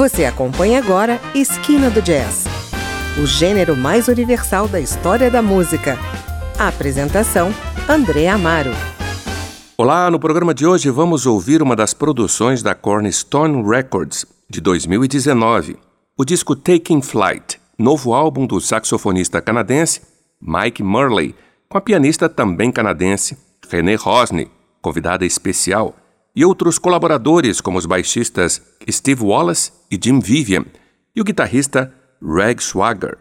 Você acompanha agora Esquina do Jazz, o gênero mais universal da história da música. A apresentação: André Amaro. Olá, no programa de hoje vamos ouvir uma das produções da Cornerstone Records de 2019, o disco Taking Flight, novo álbum do saxofonista canadense Mike Murley, com a pianista também canadense René Rosny, convidada especial, e outros colaboradores como os baixistas Steve Wallace e Jim Vivian e o guitarrista Reg Swagger.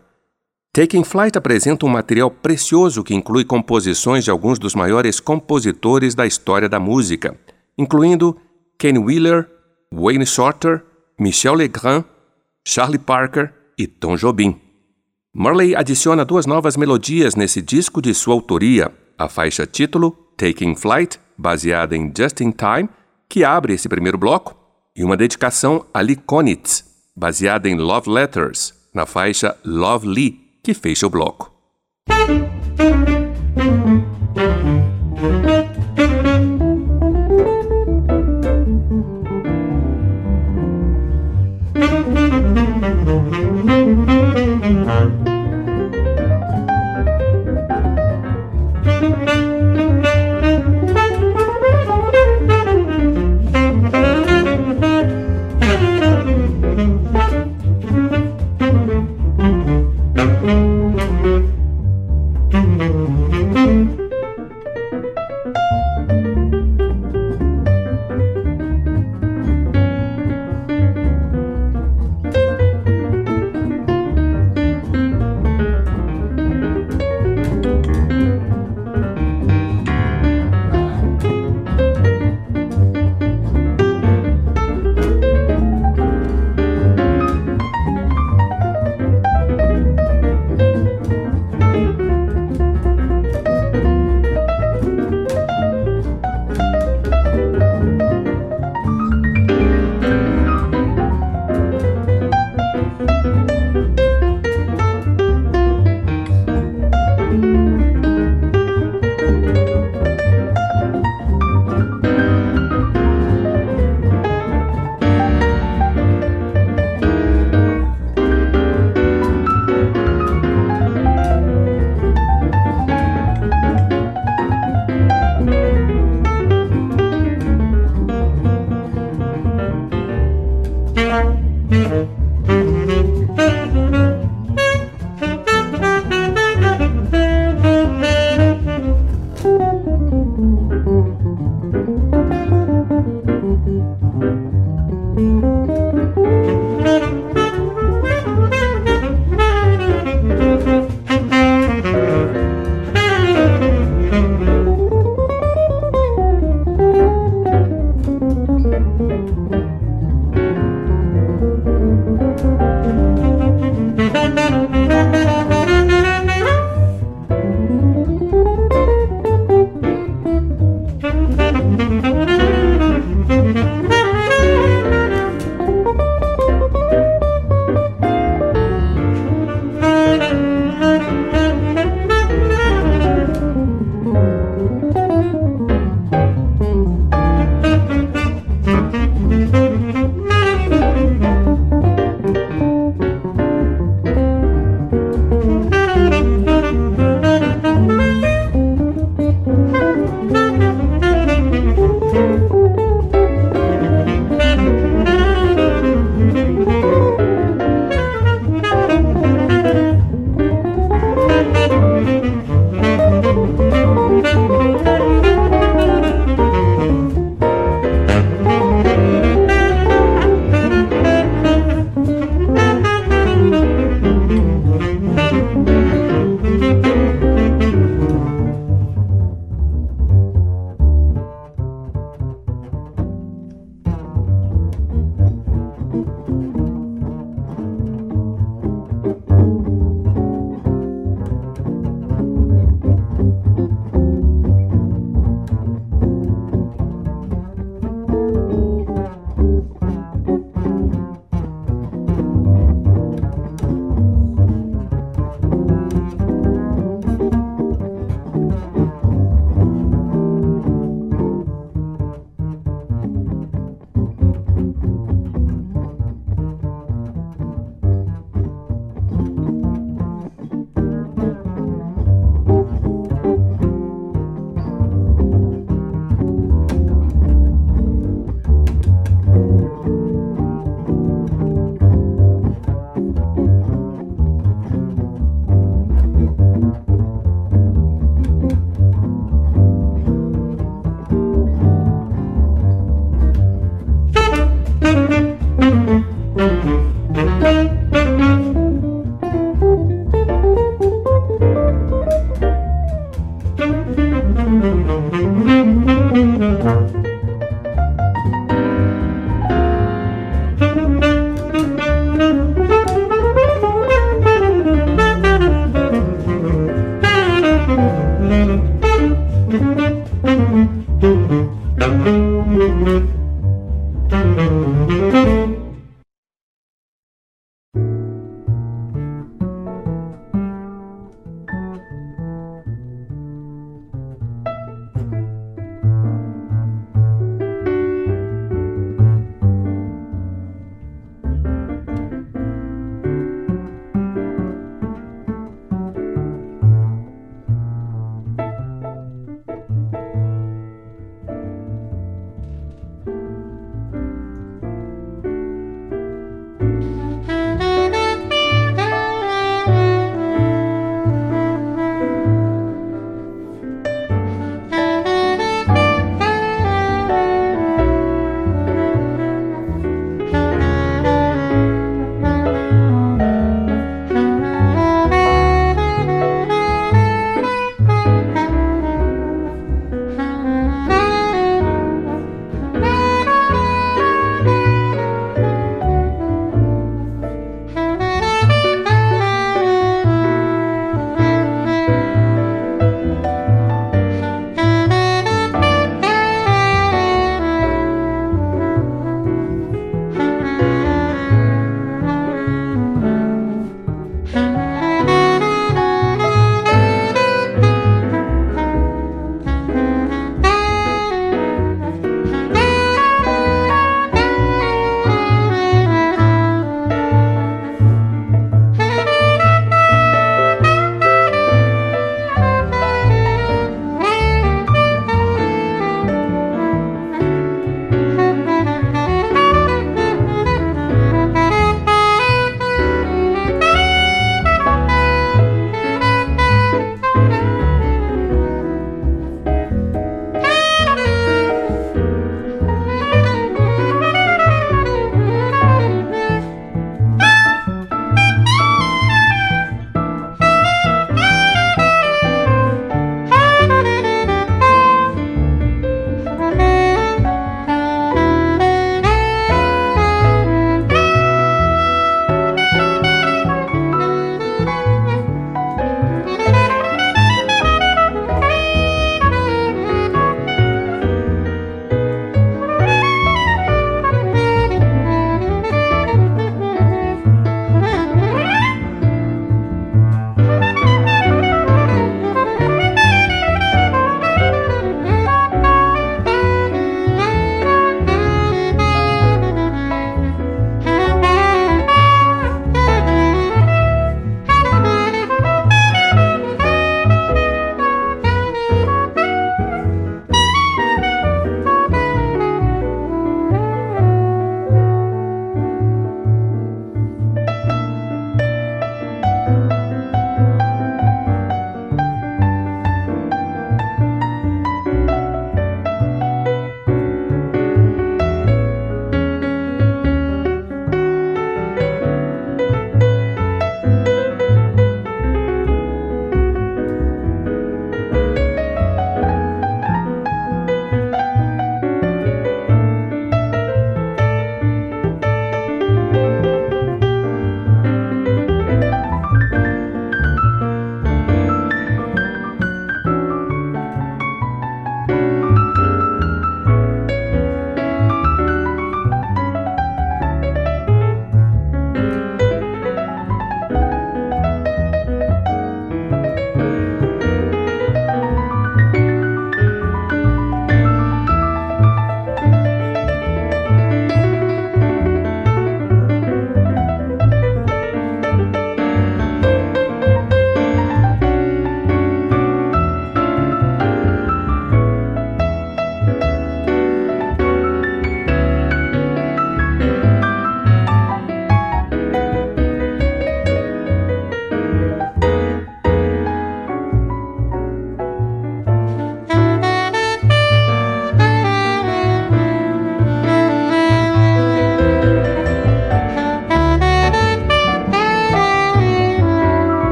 Taking Flight apresenta um material precioso que inclui composições de alguns dos maiores compositores da história da música, incluindo Ken Wheeler, Wayne Shorter, Michel Legrand, Charlie Parker e Tom Jobim. Murley adiciona duas novas melodias nesse disco de sua autoria, a faixa título Taking Flight, baseada em Just in Time, que abre esse primeiro bloco, e uma dedicação a Lee Konitz, baseada em Love Letters, na faixa Love Lee, que fecha o bloco.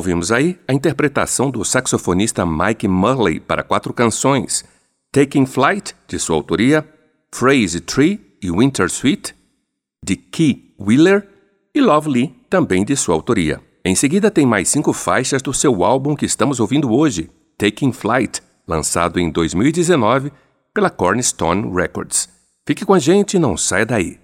Ouvimos aí a interpretação do saxofonista Mike Murley para quatro canções: Taking Flight, de sua autoria, Phrase Tree e Winter Suite, de Key Wheeler, e Lovely, também de sua autoria. Em seguida, tem mais cinco faixas do seu álbum que estamos ouvindo hoje, Taking Flight, lançado em 2019 pela Cornerstone Records. Fique com a gente e não saia daí.